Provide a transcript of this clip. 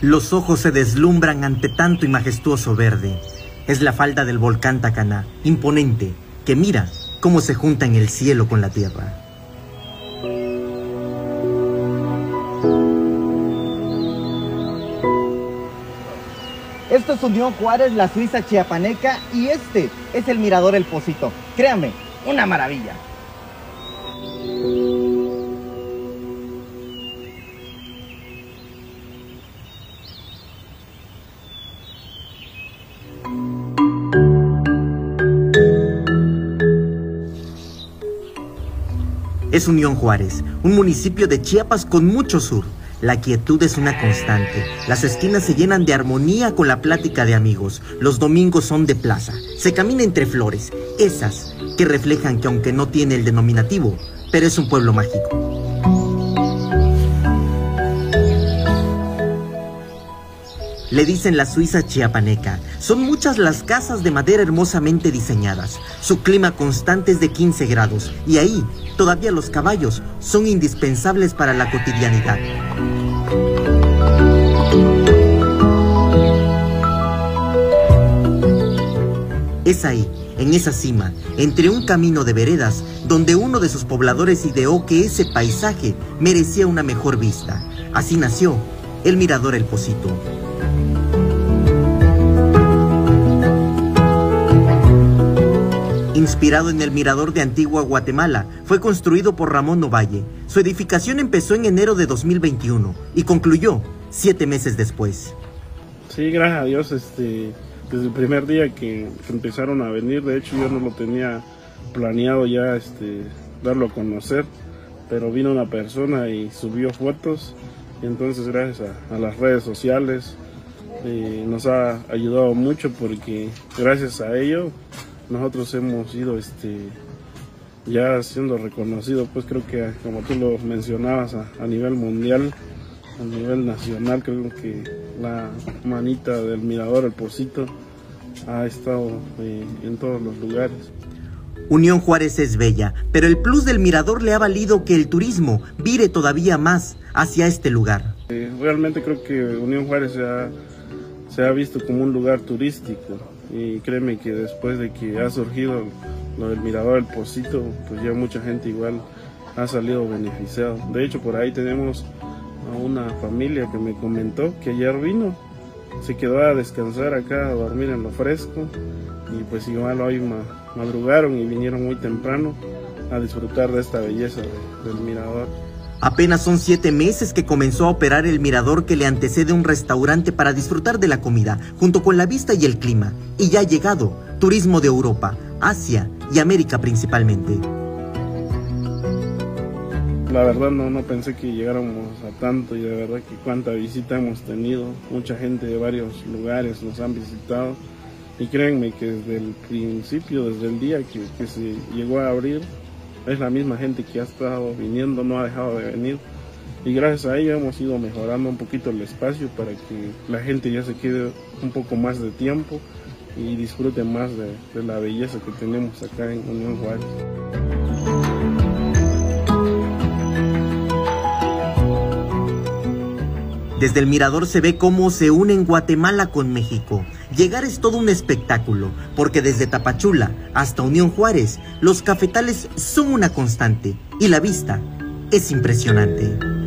Los ojos se deslumbran ante tanto y majestuoso verde. Es la falda del volcán Tacaná, imponente, que mira cómo se junta en el cielo con la tierra. Esto es Unión Juárez, la Suiza chiapaneca, y este es el Mirador El Pocito. Créame, una maravilla. Es Unión Juárez, un municipio de Chiapas con mucho sur. La quietud es una constante. Las esquinas se llenan de armonía con la plática de amigos. Los domingos son de plaza. Se camina entre flores, esas que reflejan que aunque no tiene el denominativo, pero es un pueblo mágico. Le dicen la Suiza chiapaneca. Son muchas las casas de madera hermosamente diseñadas. Su clima constante es de 15 grados y ahí todavía los caballos son indispensables para la cotidianidad. Es ahí, en esa cima, entre un camino de veredas, donde uno de sus pobladores ideó que ese paisaje merecía una mejor vista. Así nació el Mirador El Pocito. Inspirado en el mirador de Antigua Guatemala, fue construido por Ramón Novalle. Su edificación empezó en enero de 2021 y concluyó siete meses después. Sí, gracias a Dios, este, desde el primer día que, empezaron a venir, de hecho yo no lo tenía planeado ya este, darlo a conocer, pero vino una persona y subió fotos, entonces gracias a, las redes sociales eh, nos ha ayudado mucho porque gracias a ello nosotros hemos ido este, ya siendo reconocidos, pues creo que como tú lo mencionabas a, nivel mundial, a nivel nacional, creo que la manita del mirador, el Pocito, ha estado eh, en todos los lugares. Unión Juárez es bella, pero el plus del mirador le ha valido que el turismo vire todavía más hacia este lugar. Eh, realmente creo que Unión Juárez se ha, se ha visto como un lugar turístico y créeme que después de que ha surgido lo del mirador del Pocito, pues ya mucha gente igual ha salido beneficiado. De hecho, por ahí tenemos a una familia que me comentó que ayer vino, se quedó a descansar acá, a dormir en lo fresco y pues igual hoy madrugaron y vinieron muy temprano a disfrutar de esta belleza del mirador. Apenas son siete meses que comenzó a operar el mirador que le antecede un restaurante para disfrutar de la comida, junto con la vista y el clima. Y ya ha llegado turismo de Europa, Asia y América principalmente. La verdad no, no pensé que llegáramos a tanto y de verdad que cuánta visita hemos tenido. Mucha gente de varios lugares nos han visitado y créanme que desde el principio, desde el día que, que se llegó a abrir, es la misma gente que ha estado viniendo, no ha dejado de venir. Y gracias a ello hemos ido mejorando un poquito el espacio para que la gente ya se quede un poco más de tiempo y disfrute más de, la belleza que tenemos acá en Unión Juárez. Desde el mirador se ve cómo se unen Guatemala con México. Llegar es todo un espectáculo, porque desde Tapachula hasta Unión Juárez, los cafetales son una constante y la vista es impresionante.